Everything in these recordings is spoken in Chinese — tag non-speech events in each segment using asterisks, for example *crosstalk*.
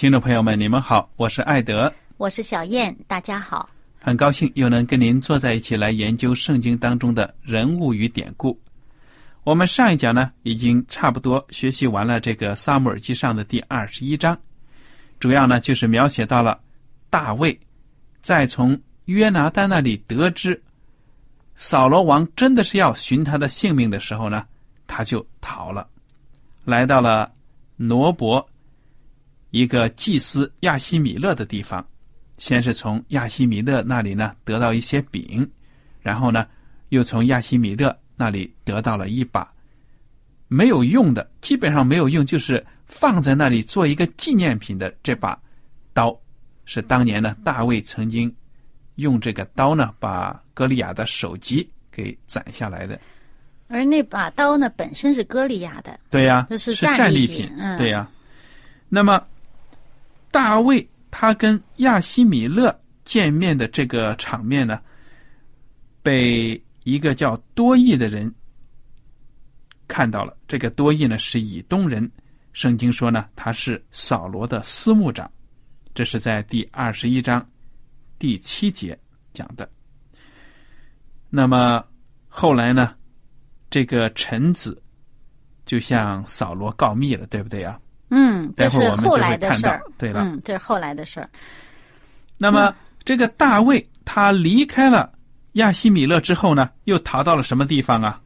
听众朋友们，你们好，我是艾德，我是小燕，大家好，很高兴又能跟您坐在一起来研究圣经当中的人物与典故。我们上一讲呢，已经差不多学习完了这个萨姆尔记上的第二十一章，主要呢就是描写到了大卫在从约拿丹那里得知扫罗王真的是要寻他的性命的时候呢，他就逃了，来到了挪伯。一个祭司亚西米勒的地方，先是从亚西米勒那里呢得到一些饼，然后呢又从亚西米勒那里得到了一把没有用的，基本上没有用，就是放在那里做一个纪念品的这把刀，是当年呢大卫曾经用这个刀呢把歌利亚的首级给斩下来的。而那把刀呢本身是歌利亚的，对呀，这是战利品，对呀。那么。大卫他跟亚西米勒见面的这个场面呢，被一个叫多益的人看到了。这个多益呢是以东人，圣经说呢他是扫罗的司牧长，这是在第二十一章第七节讲的。那么后来呢，这个臣子就向扫罗告密了，对不对啊？嗯，这是后来的事儿。对了，嗯，这是后来的事儿。那么，这个大卫他离开了亚西米勒之后呢，又逃到了什么地方啊？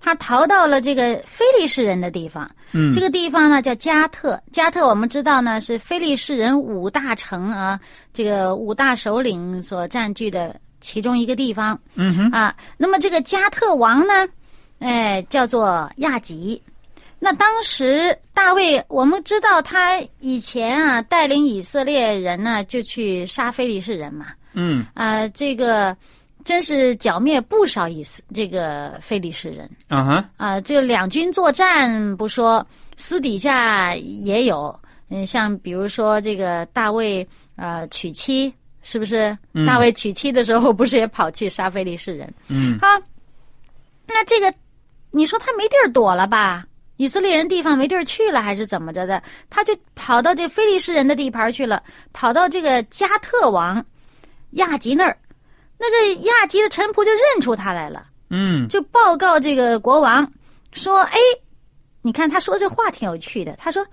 他逃到了这个非利士人的地方。嗯，这个地方呢叫加特。加特我们知道呢是非利士人五大城啊，这个五大首领所占据的其中一个地方。嗯哼。啊，那么这个加特王呢，哎，叫做亚吉。那当时大卫，我们知道他以前啊带领以色列人呢，就去杀非利士人嘛。嗯。啊，这个真是剿灭不少以色这个非利士人。啊哈。啊，这两军作战不说，私底下也有。嗯，像比如说这个大卫啊娶妻，是不是？大卫娶妻的时候，不是也跑去杀非利士人？嗯。好，那这个你说他没地儿躲了吧？以色列人地方没地儿去了，还是怎么着的？他就跑到这非利士人的地盘去了，跑到这个加特王亚吉那儿。那个亚吉的臣仆就认出他来了，嗯，就报告这个国王说：“哎，你看他说这话挺有趣的。他说，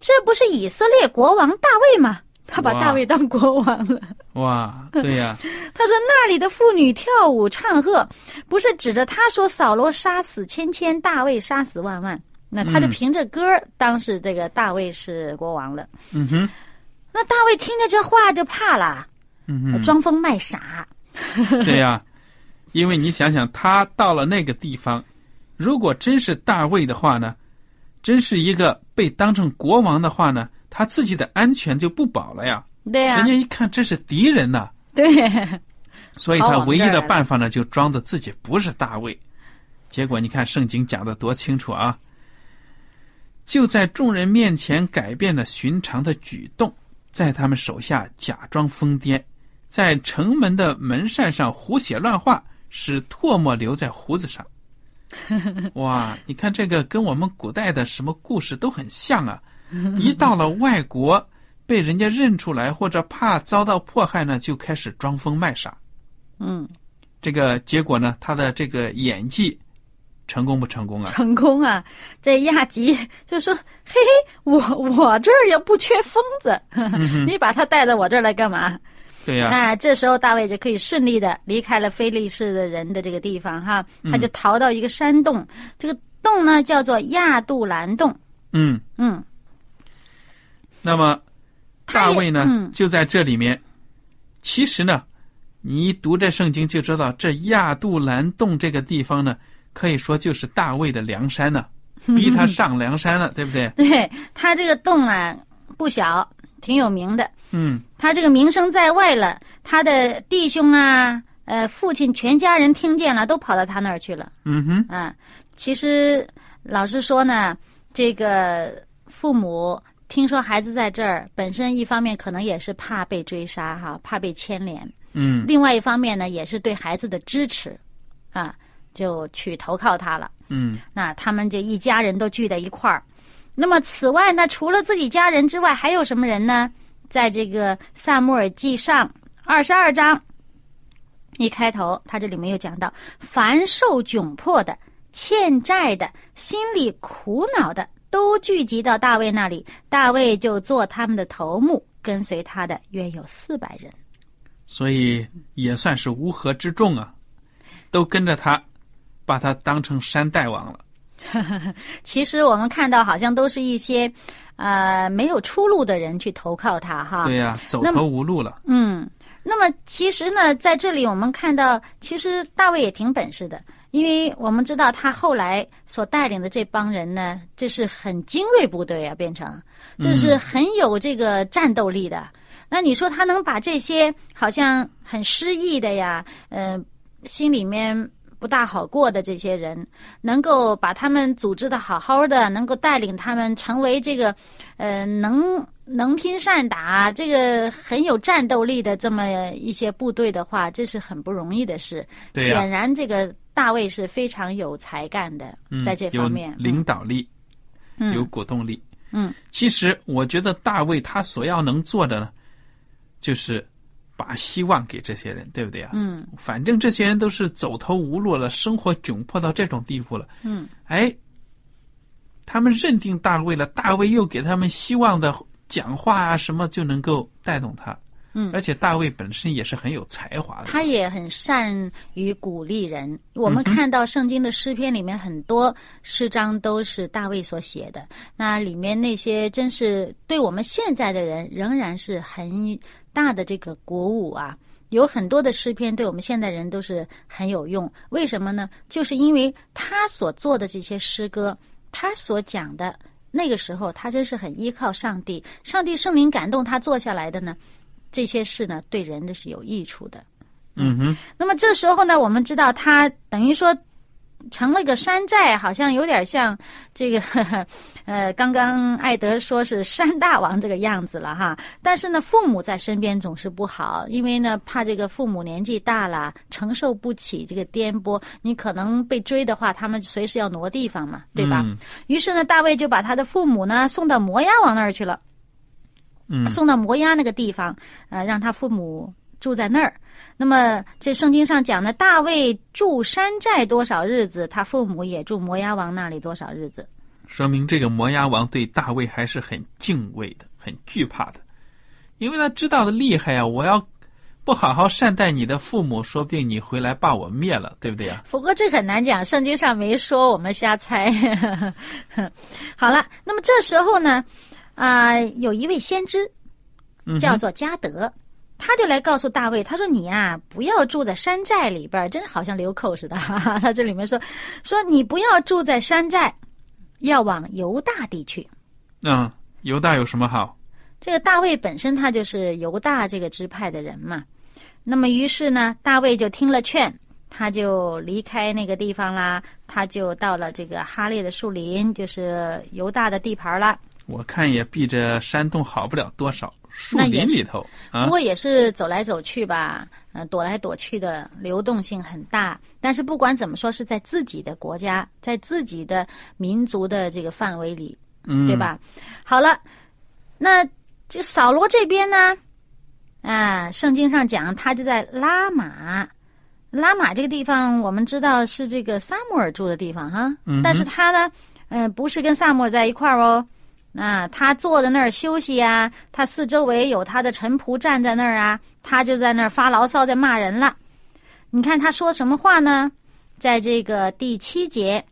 这不是以色列国王大卫吗？他把大卫当国王了。哇，对呀。*laughs* 他说那里的妇女跳舞唱和，不是指着他说扫罗杀死千千，大卫杀死万万。”那他就凭着歌当时这个大卫是国王了。嗯哼，那大卫听着这话就怕了，嗯哼，装疯卖傻。对呀，因为你想想，他到了那个地方，如果真是大卫的话呢，真是一个被当成国王的话呢，他自己的安全就不保了呀。对呀，人家一看这是敌人呐。*laughs* 对，所以他唯一的办法呢，就装的自己不是大卫。结果你看圣经讲的多清楚啊！就在众人面前改变了寻常的举动，在他们手下假装疯癫，在城门的门扇上胡写乱画，使唾沫留在胡子上。*laughs* 哇，你看这个跟我们古代的什么故事都很像啊！一到了外国，被人家认出来或者怕遭到迫害呢，就开始装疯卖傻。嗯，这个结果呢，他的这个演技成功不成功啊？成功啊！这亚吉 *laughs* 就说：“嘿嘿，我我这儿也不缺疯子，*laughs* 你把他带到我这儿来干嘛？”对呀、啊，这时候大卫就可以顺利的离开了非利士的人的这个地方哈，他就逃到一个山洞，这个洞呢叫做亚杜兰洞。嗯，嗯，那么大卫呢，嗯就在这里面。其实呢，你一读这圣经就知道，这亚杜兰洞这个地方呢，可以说就是大卫的梁山呢，*laughs* 逼他上梁山了，对不对？对他这个洞啊不小，挺有名的。嗯他这个名声在外了，他的弟兄啊，呃，父亲全家人听见了，都跑到他那儿去了。嗯哼，啊，其实老实说呢，这个父母听说孩子在这儿，本身一方面可能也是怕被追杀哈，怕被牵连；嗯另外一方面呢，也是对孩子的支持，啊，就去投靠他了。嗯那他们这一家人都聚在一块儿。那么此外呢，除了自己家人之外，还有什么人呢？在这个《萨穆尔记上》二十二章一开头，他这里面又讲到，凡受窘迫的、欠债的、心里苦恼的，都聚集到大卫那里，大卫就做他们的头目，跟随他的约有四百人。所以也算是乌合之众啊，都跟着他，把他当成山大王了。*laughs* 其实我们看到，好像都是一些，呃，没有出路的人去投靠他哈。对呀、走投无路了。嗯，那么其实呢，在这里我们看到，其实大卫也挺本事的，因为我们知道他后来所带领的这帮人呢，这是很精锐部队啊，变成这是很有这个战斗力的。那你说他能把这些好像很失意的呀，呃，心里面不大好过的这些人，能够把他们组织的好好的，能够带领他们成为这个，呃，能能拼善打，这个很有战斗力的这么一些部队的话，这是很不容易的事。显然这个大卫是非常有才干的，嗯，在这方面。有领导力，嗯。有鼓动力。嗯，其实我觉得大卫他所要能做的呢，就是把希望给这些人，对不对啊？嗯反正这些人都是走投无路了，生活窘迫到这种地步了。嗯，哎，他们认定大卫了，大卫又给他们希望的讲话啊，什么就能够带动他。嗯而且大卫本身也是很有才华的。他也很善于鼓励人。我嗯们看到圣经的诗篇里面很多诗章都是大卫所写的，那里面那些真是对我们现在的人仍然是很大的这个鼓舞啊。有很多的诗篇对我们现代人都是很有用，为什么呢？就是因为他所做的这些诗歌，他所讲的那个时候，他真是很依靠上帝，上帝圣灵感动他做下来的呢，这些事呢对人的是有益处的。嗯哼，那么这时候呢，我们知道他等于说成了个山寨，好像有点像这个，呵 *laughs* 呵呃，刚刚艾德说是山大王这个样子了哈。但是呢，父母在身边总是不好，因为呢，怕这个父母年纪大了，承受不起这个颠簸，你可能被追的话，他们随时要挪地方嘛，对吧？嗯于是呢，大卫就把他的父母呢送到摩押王那儿去了。嗯送到摩押那个地方，呃，让他父母住在那儿。那么这圣经上讲呢，大卫住山寨多少日子，他父母也住摩押王那里多少日子。说明这个摩押王对大卫还是很敬畏的，很惧怕的，因为他知道的厉害啊！我要不好好善待你的父母，说不定你回来把我灭了，对不对啊？不过这很难讲，圣经上没说，我们瞎猜。*laughs* 好了，那么这时候呢，啊、有一位先知叫做加德，他就来告诉大卫，他说：“你呀、不要住在山寨里边儿，真好像流寇似的。哈哈，他这里面说，说你不要住在山寨，要往犹大地去。嗯，犹大有什么好？这个大卫本身他就是犹大这个支派的人嘛。那么于是呢，大卫就听了劝，他就离开那个地方啦，他就到了这个哈列的树林，就是犹大的地盘了。我看也比这山洞好不了多少，树林里头啊不，过也是走来走去吧，嗯、躲来躲去的，流动性很大。但是不管怎么说，是在自己的国家，在自己的民族的这个范围里，嗯，对？吧？好了，那这扫罗这边呢？啊，圣经上讲他就在拉玛，拉玛这个地方我们知道是这个撒母耳住的地方哈，嗯但是他呢，呃，不是跟撒母耳在一块儿哦。啊，他坐在那儿休息呀、他四周围有他的臣仆站在那儿啊，他就在那儿发牢骚，在骂人了。你看他说什么话呢？在这个第七节，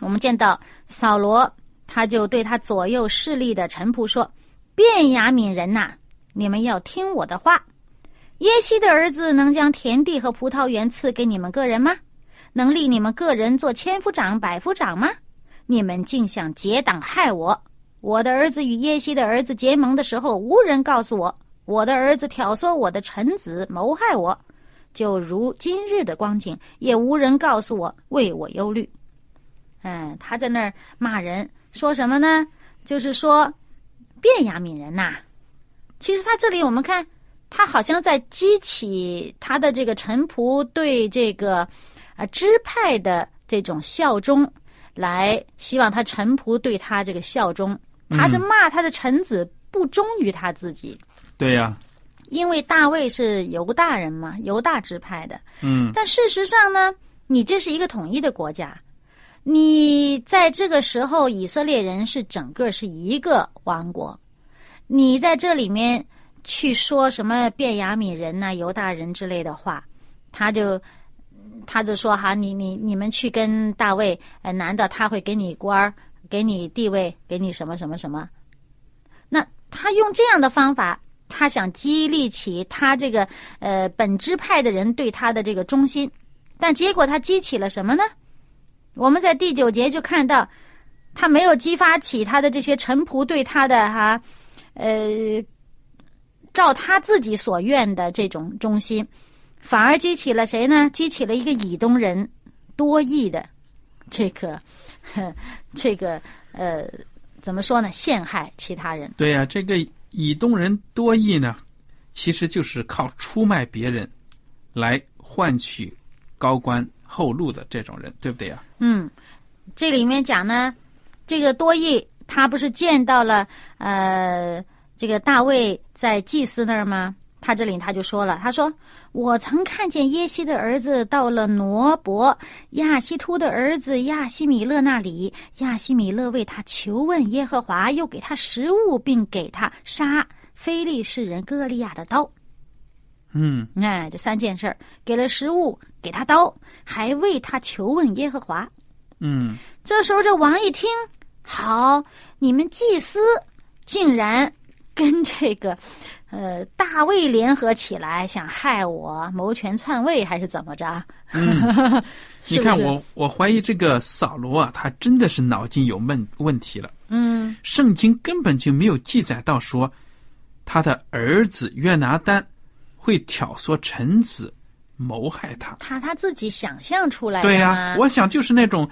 我们见到扫罗，他就对他左右势力的臣仆说：“便雅悯人呐、你们要听我的话。耶西的儿子能将田地和葡萄园赐给你们个人吗？能立你们个人做千夫长、百夫长吗？你们竟想结党害我！我的儿子与耶西的儿子结盟的时候，无人告诉我；我的儿子挑唆我的臣子谋害我，就如今日的光景，也无人告诉我，为我忧虑。嗯，他在那儿骂人，说什么呢？就是说，便雅悯人呐、其实他这里我们看，他好像在激起他的这个臣仆对这个啊支派的这种效忠，来希望他臣仆对他这个效忠。他是骂他的臣子不忠于他自己，对呀、因为大卫是犹大人嘛，犹大支派的。嗯，但事实上呢，你这是一个统一的国家，你在这个时候，以色列人是整个是一个王国，你在这里面去说什么便雅悯人呐、犹大人之类的话，他就他就说哈，你你你们去跟大卫，呃，难道他会给你官儿，给你地位，给你什么什么什么？那他用这样的方法，他想激励起他这个呃本支派的人对他的这个忠心，但结果他激起了什么呢？我们在第九节就看到，他没有激发起他的这些臣仆对他的哈，呃，照他自己所愿的这种忠心，反而激起了谁呢？激起了一个以东人多义的这个这个呃怎么说呢？陷害其他人。对呀、这个以东人多义呢，其实就是靠出卖别人来换取高官厚禄的这种人，对不对呀、嗯，这里面讲呢，这个多义他不是见到了呃这个大卫在祭司那儿吗？他这里他就说了，他说：“我曾看见耶西的儿子到了挪伯亚西突的儿子亚西米勒那里，亚西米勒为他求问耶和华，又给他食物，并给他杀非利士人歌利亚的刀。嗯，哎，这三件事儿，给了食物，给他刀，还为他求问耶和华。嗯，这时候这王一听，好，你们祭司竟然跟这个呃大卫联合起来，想害我，谋权篡位，还是怎么着？嗯 *laughs* 你看我，我怀疑这个扫罗啊，他真的是脑筋有问问题了。嗯圣经根本就没有记载到说他的儿子约拿丹会挑唆臣子谋害他。他他自己想象出来的对呀、嘛我想就是那种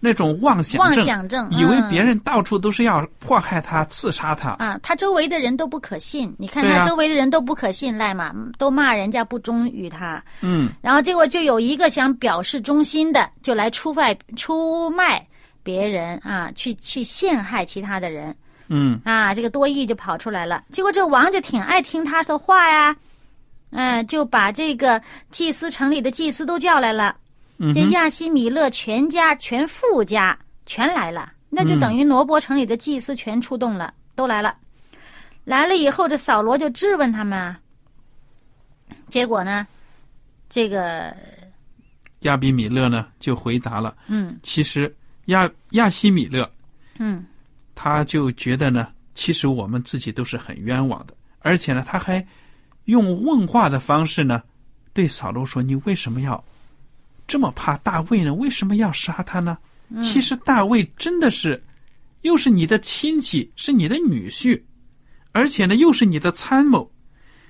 那种妄想妄，想症，以为嗯别人到处都是要迫害他、刺杀他。啊，他周围的人都不可信。你看他周围的人都不可信赖嘛，都骂人家不忠于他。嗯，然后结果就有一个想表示忠心的，就来出卖出卖别人啊，去去陷害其他的人嗯，啊，这个多义就跑出来了。结果这王就挺爱听他的话呀，嗯、就把这个祭司城里的祭司都叫来了，这嗯哼。亚西米勒全家全富家 *laughs* 全来了，那就等于挪伯城里的祭司全出动了，都来了。来了以后，这扫罗就质问他们啊，结果呢，这个亚比米勒呢就回答了，嗯。其实亚亚西米勒嗯。他就觉得呢，其实我们自己都是很冤枉的，而且呢，他还用问话的方式呢，对扫罗说：“你为什么要这么怕大卫呢？为什么要杀他呢？其实大卫真的是，又是你的亲戚，是你的女婿，而且呢，又是你的参谋，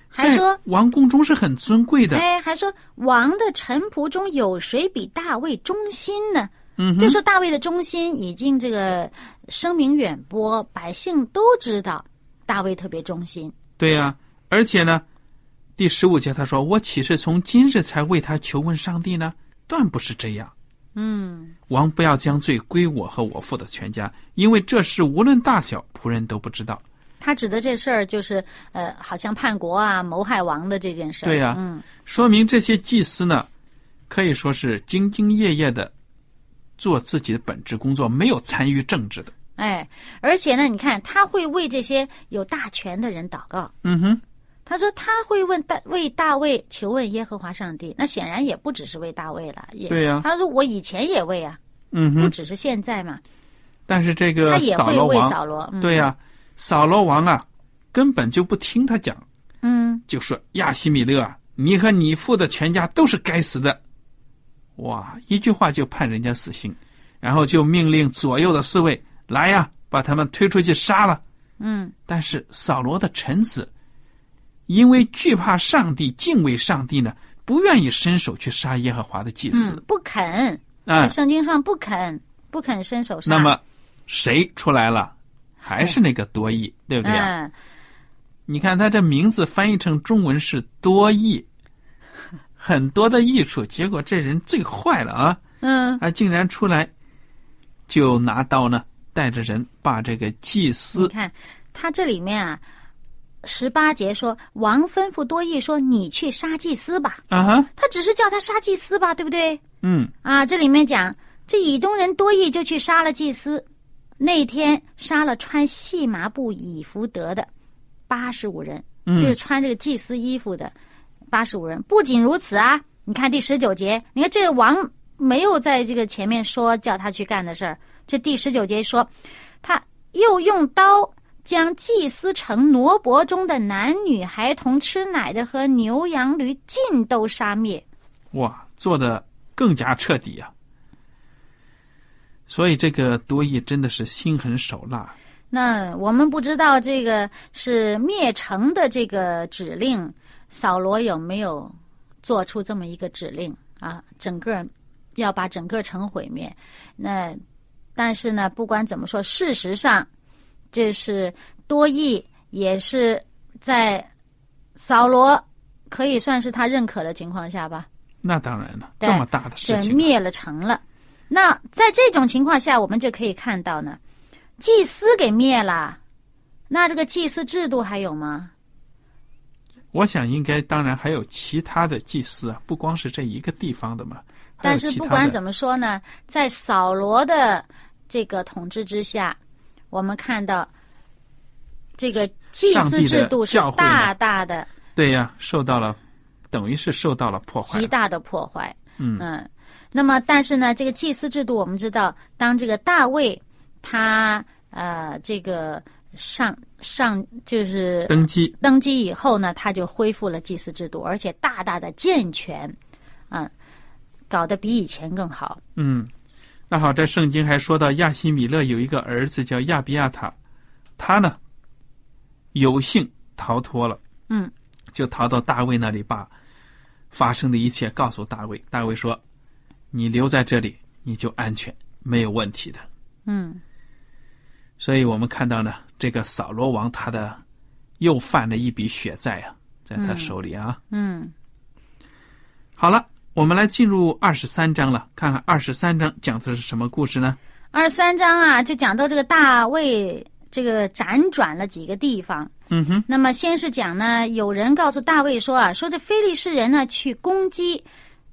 还说王宫中是很尊贵的。哎，还说王的臣仆中有谁比大卫忠心呢？嗯就说大卫的忠心已经这个声名远播，百姓都知道大卫特别忠心。对呀、而且呢，第十五节他说：“我岂是从今日才为他求问上帝呢？断不是这样。嗯，王不要将罪归我和我父的全家，因为这事无论大小，仆人都不知道。他指的这事儿就是呃，好像叛国啊、谋害王的这件事儿。对呀嗯，说明这些祭司呢，可以说是兢兢业业的做自己的本职工作，没有参与政治的。哎，而且呢，你看他会为这些有大权的人祷告。嗯哼，他说他会问大为大卫求问耶和华上帝，那显然也不只是为大卫了，也对呀他说我以前也为啊，嗯哼。不只是现在嘛，但是这个扫罗王，为扫罗。嗯、对呀、扫罗王啊，根本就不听他讲，嗯，就说亚西米勒啊，你和你父的全家都是该死的。哇，一句话就判人家死刑，然后就命令左右的侍卫来呀，把他们推出去杀了。嗯，但是扫罗的臣子，因为惧怕上帝、敬畏上帝呢，不愿意伸手去杀耶和华的祭司嗯，。不肯，啊、在圣经上不肯，不肯伸手杀。那么谁出来了？还是那个多益，对不对啊？嗯，你看他这名字翻译成中文是多益，很多的益处。结果这人最坏了啊！嗯，啊，竟然出来就拿刀呢，带着人把这个祭你司，看他这里面啊，十八节说王吩咐多益说你去杀祭司吧，啊哈，他只是叫他杀祭司吧，对不对？嗯，啊，这里面讲这以东人多益就去杀了祭司，那天杀了穿细麻布以弗得的八十五人，嗯就是穿这个祭司衣服的八十五人。不仅如此啊，你看第十九节，你看这个王没有在这个前面说叫他去干的事儿，这第十九节说，他又用刀。将祭司城挪伯中的男女孩童、吃奶的和牛羊驴尽都杀灭。哇，做的更加彻底啊！所以这个多益真的是心狠手辣。那我们不知道这个是灭城的这个指令，扫罗有没有做出这么一个指令啊？整个要把整个城毁灭。那但是呢，不管怎么说，事实上这是多益也是在扫罗可以算是他认可的情况下吧，那当然了，这么大的事情啊，灭了城了。那在这种情况下，我们就可以看到呢，祭司给灭了，那这个祭司制度还有吗？我想应该当然还有其他的祭司啊，不光是这一个地方的嘛。但是不管怎么说呢，在扫罗的这个统治之下，我们看到这个祭司制度是大大的、对呀，受到了，等于是受到了破坏极。大的破坏。嗯那么但是呢，这个祭司制度，我们知道，当这个大卫他呃这个上上就是登基，登基以后呢，他就恢复了祭司制度，而且大大的健全，嗯，搞得比以前更好。嗯，那好，这圣经还说到亚西米勒有一个儿子叫亚比亚塔，他呢有幸逃脱了，嗯，就逃到大卫那里，把发生的一切告诉大卫。大卫说：“你留在这里，你就安全，没有问题的。”嗯所以我们看到呢，这个扫罗王他的又犯了一笔血债啊，在他手里啊。嗯，好了，我们来进入二十三章了，看看二十三章讲的是什么故事呢？二十三章啊，就讲到这个大卫这个辗转了几个地方。嗯哼，那么先是讲呢，有人告诉大卫说啊，说这非利士人呢去攻击，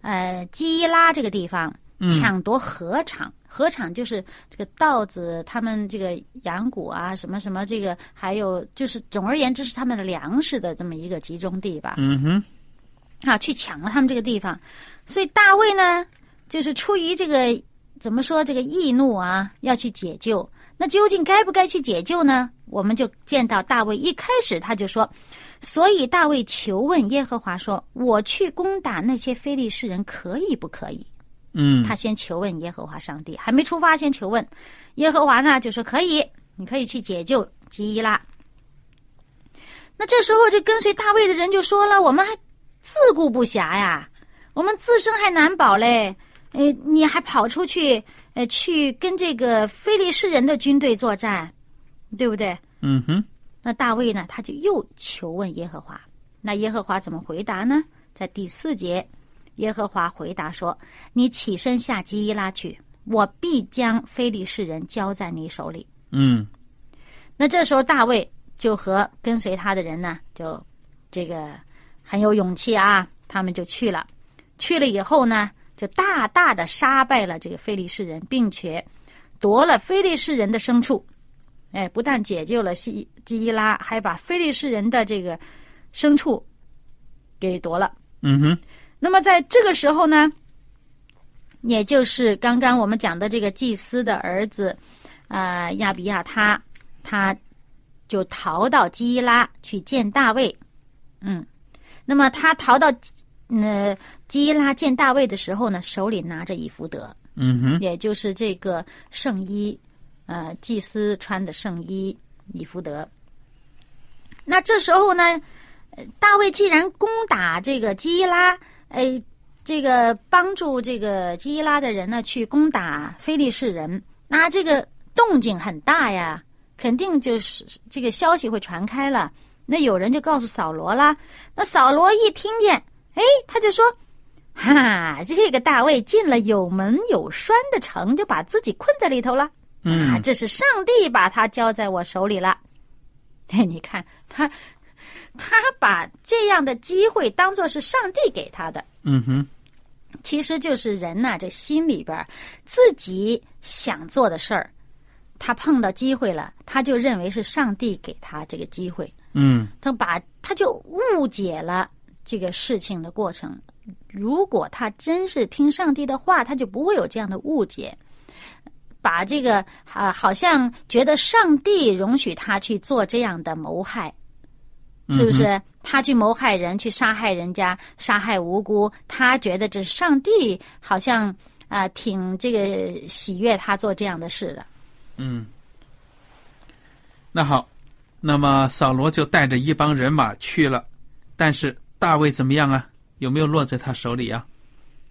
呃基伊拉这个地方，抢夺禾场。禾场就是这个稻子，他们这个羊谷啊，什么什么，这个还有就是总而言之是他们的粮食的这么一个集中地吧。嗯哼，啊，去抢了他们这个地方，所以大卫呢，就是出于这个怎么说这个易怒啊，要去解救。那究竟该不该去解救呢？我们就见到大卫一开始他就说，所以大卫求问耶和华说：“我去攻打那些非利士人，可以不可以？”嗯，他先求问耶和华上帝，还没出发先求问耶和华呢，就说可以，你可以去解救基伊拉。那这时候，这跟随大卫的人就说了：“我们还自顾不暇呀，我们自身还难保嘞。呃，你还跑出去，呃，去跟这个非利士人的军队作战，对不对？”嗯哼，那大卫呢，他就又求问耶和华。那耶和华怎么回答呢？在第四节，耶和华回答说：“你起身下基伊拉去，我必将非利士人交在你手里。”嗯那这时候大卫就和跟随他的人呢，就这个很有勇气啊，他们就去了。去了以后呢，就大大的杀败了这个非利士人，并且夺了非利士人的牲畜。哎，不但解救了西基伊拉，还把非利士人的这个牲畜给夺了。嗯哼，那么在这个时候呢，也就是刚刚我们讲的这个祭司的儿子，呃，亚比亚他，他就逃到基伊拉去见大卫。嗯，那么他逃到呃基伊拉见大卫的时候呢，手里拿着以弗德，嗯哼，也就是这个圣衣，呃，祭司穿的圣衣以弗德。那这时候呢，呃大卫既然攻打这个基伊拉，哎，这个帮助这个基伊拉的人呢去攻打非利士人，那这个动静很大呀，肯定就是这个消息会传开了。那有人就告诉扫罗啦，那扫罗一听见，哎，他就说。哈，这个大卫进了有门有栓的城，就把自己困在里头了。啊，嗯这是上帝把他交在我手里了。哎，你看他，他把这样的机会当做是上帝给他的，嗯哼，其实就是人呐、这心里边自己想做的事儿，他碰到机会了，他就认为是上帝给他这个机会，嗯他把他就误解了这个事情的过程。如果他真是听上帝的话，他就不会有这样的误解。把这个啊，好像觉得上帝容许他去做这样的谋害，是不是？他去谋害人，去杀害人家，杀害无辜，他觉得这是上帝好像啊、挺这个喜悦他做这样的事的。嗯。那好，那么扫罗就带着一帮人马去了，但是大卫怎么样啊？有没有落在他手里啊？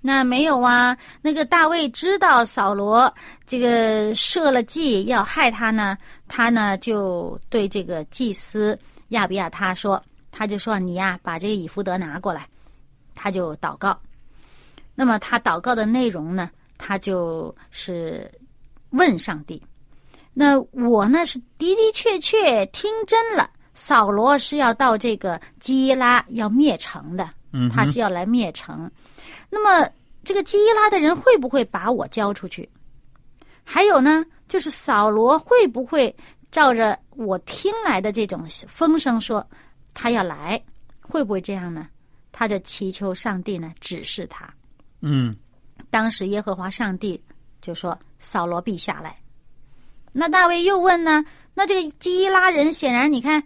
那没有啊，那个大卫知道扫罗这个设了计要害他呢，他呢就对这个祭司亚比亚他说，他就说你呀、把这个以弗德拿过来，他就祷告。那么他祷告的内容呢，他就是问上帝。那我呢是的的确确听真了，扫罗是要到这个基伊拉要灭城的，嗯他是要来灭城。那么这个基伊拉的人会不会把我交出去？还有呢，就是扫罗会不会照着我听来的这种风声说他要来？会不会这样呢？他就祈求上帝呢指示他。嗯当时耶和华上帝就说：“扫罗必下来。”那大卫又问呢？那这个基伊拉人显然，你看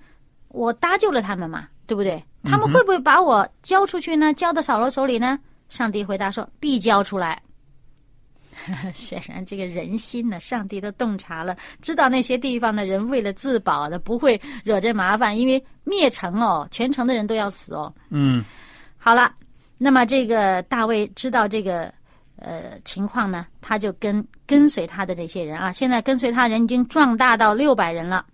我搭救了他们嘛，对不对？他们会不会把我交出去呢？交到扫罗手里呢？上帝回答说：“必交出来。*laughs* ”显然，这个人心呢，上帝都洞察了，知道那些地方的人为了自保的，不会惹这麻烦，因为灭城哦，全城的人都要死哦。嗯好了，那么这个大卫知道这个呃情况呢，他就跟跟随他的这些人啊，现在跟随他人已经壮大到六百人了，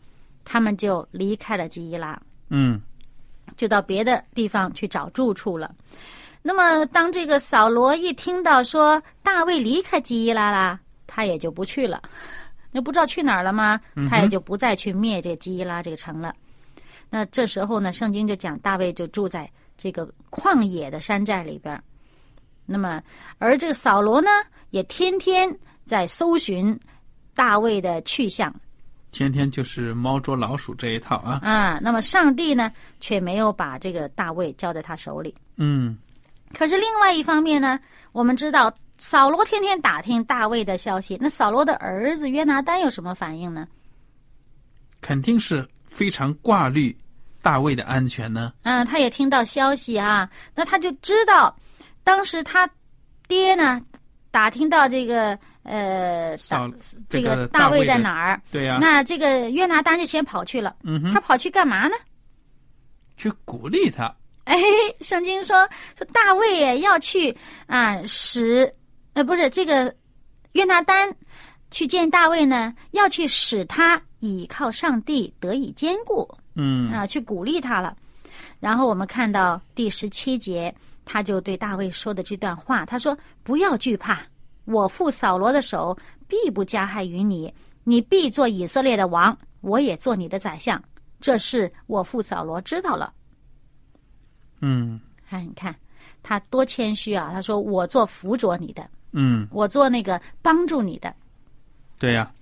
他们就离开了基伊拉，嗯就到别的地方去找住处了。那么，当这个扫罗一听到说大卫离开基伊拉啦，他也就不去了。*laughs* 那不知道去哪儿了吗？他也就不再去灭这个基伊拉这个城了。那这时候呢，圣经就讲大卫就住在这个旷野的山寨里边。那么，而这个扫罗呢，也天天在搜寻大卫的去向天天就是猫捉老鼠这一套啊。啊。那么，上帝呢，却没有把这个大卫交在他手里。嗯可是另外一方面呢，我们知道扫罗天天打听大卫的消息，那扫罗的儿子约拿丹有什么反应呢？肯定是非常挂虑大卫的安全呢。嗯，他也听到消息啊，那他就知道，当时他爹呢打听到这个呃扫这个个大卫在哪儿，对呀、那这个约拿丹就先跑去了。嗯哼，他跑去干嘛呢？去鼓励他。哎，圣经说说大卫要去啊，使呃不是这个约拿丹去见大卫呢，要去使他倚靠上帝得以坚固嗯啊，去鼓励他了。然后我们看到第十七节，他就对大卫说的这段话，他说：“不要惧怕，我父扫罗的手必不加害于你，你必做以色列的王，我也做你的宰相。这事我父扫罗知道了。”嗯哎，你看他多谦虚啊！他说：“我做辅佐你的，嗯，我做那个帮助你的。对呀、”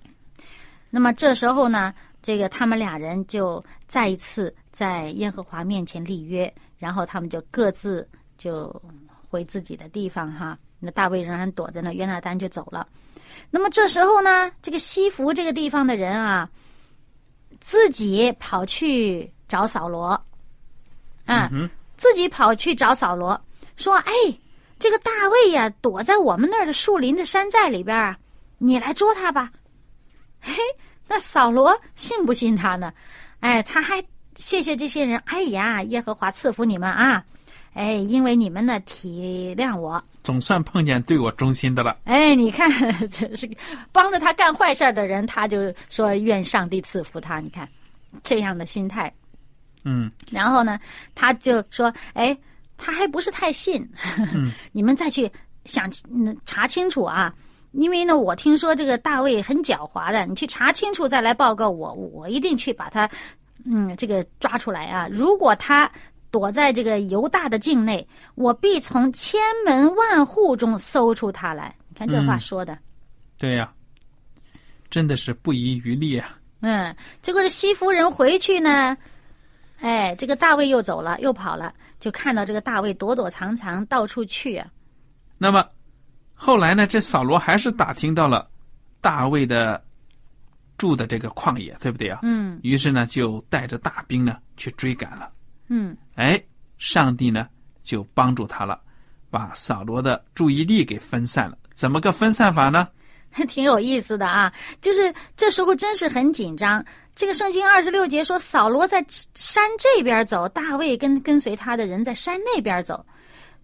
那么这时候呢，这个他们俩人就再一次在耶和华面前立约，然后他们就各自就回自己的地方哈。那大卫仍然躲在那，约拿丹就走了。那么这时候呢，这个西弗这个地方的人啊，自己跑去找扫罗，啊，嗯自己跑去找扫罗，说：“哎，这个大卫呀，躲在我们那儿的树林的山寨里边啊，你来捉他吧。”嘿，那扫罗信不信他呢？哎，他还谢谢这些人。哎呀，耶和华赐福你们啊！哎，因为你们呢体谅我。总算碰见对我忠心的了。哎，你看，这是帮着他干坏事的人，他就说愿上帝赐福他。你看这样的心态。嗯然后呢，他就说：“哎，他还不是太信，*laughs* 你们再去想嗯查清楚啊。因为呢，我听说这个大卫很狡猾的，你去查清楚再来报告我，我一定去把他，嗯，这个抓出来啊。如果他躲在这个犹大的境内，我必从千门万户中搜出他来。你看这话嗯说的。对呀、真的是不遗余力啊。嗯，结果这西夫人回去呢，哎，这个大卫又走了，又跑了，就看到这个大卫躲躲藏藏，到处去啊。那么后来呢，这扫罗还是打听到了大卫的住的这个旷野，对不对啊？嗯于是呢，就带着大兵呢去追赶了。嗯哎，上帝呢就帮助他了，把扫罗的注意力给分散了。怎么个分散法呢？*laughs* 挺有意思的啊。就是这时候真是很紧张。这个圣经二十六节说，扫罗在山这边走，大卫跟跟随他的人在山那边走。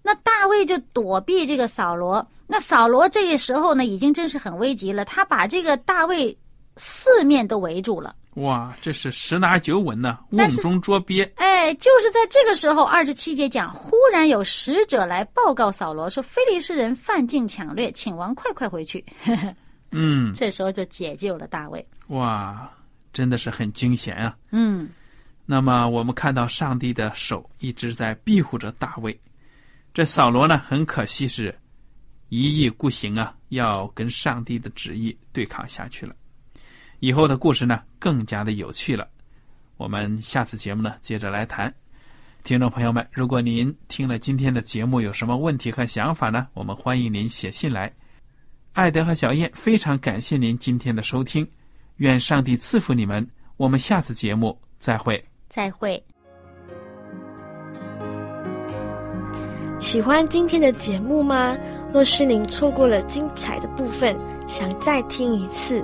那大卫就躲避这个扫罗。那扫罗这个时候呢，已经真是很危急了，他把这个大卫四面都围住了。哇，这是十拿九稳呢，瓮中捉鳖。哎，就是在这个时候，二十七节讲，忽然有使者来报告扫罗说，非利士人犯境抢掠，请王快快回去。*laughs* 嗯，这时候就解救了大卫。哇，真的是很惊险啊。嗯那么我们看到上帝的手一直在庇护着大卫，这扫罗呢，很可惜是一意孤行啊，要跟上帝的旨意对抗下去了。以后的故事呢，更加的有趣了。我们下次节目呢，接着来谈。听众朋友们，如果您听了今天的节目有什么问题和想法呢？我们欢迎您写信来。艾德和小燕非常感谢您今天的收听，愿上帝赐福你们。我们下次节目再会。再会。喜欢今天的节目吗？若是您错过了精彩的部分，想再听一次，